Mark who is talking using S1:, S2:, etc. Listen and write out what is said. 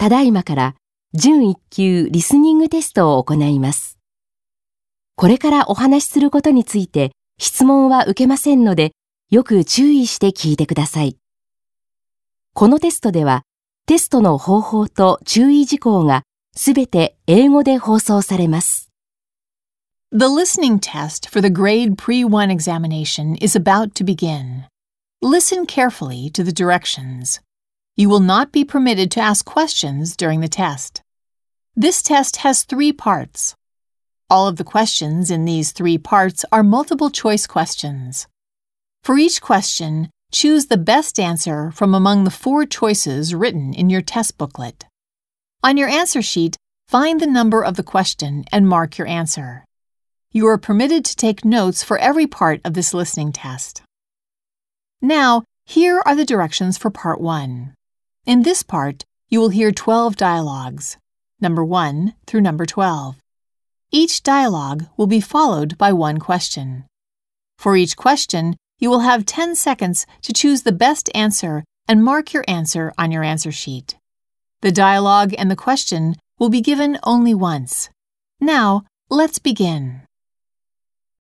S1: ただいまから準1級リスニングテストを行います。これからお話しすることについて質問は受けませんので、よく注意して聞いてください。このテストでは、テストの方法と注意事項がすべて英語で放送されます。
S2: The listening test for the grade pre 1 examination is about to begin. Listen carefully to the directions. You will not be permitted to ask questions during the test. This test has three parts. All of the questions in these three parts are multiple choice questions. For each question, choose the best answer from among the four choices written in your test booklet. On your answer sheet, find the number of the question and mark your answer. You are permitted to take notes for every part of this listening test. Now, here are the directions for Part 1. In this part, you will hear 12 dialogues, number 1 through number 12. Each dialogue will be followed by one question. For each question, you will have 10 seconds to choose the best answer and mark your answer on your answer sheet. The dialogue and the question will be given only once. Now, let's begin.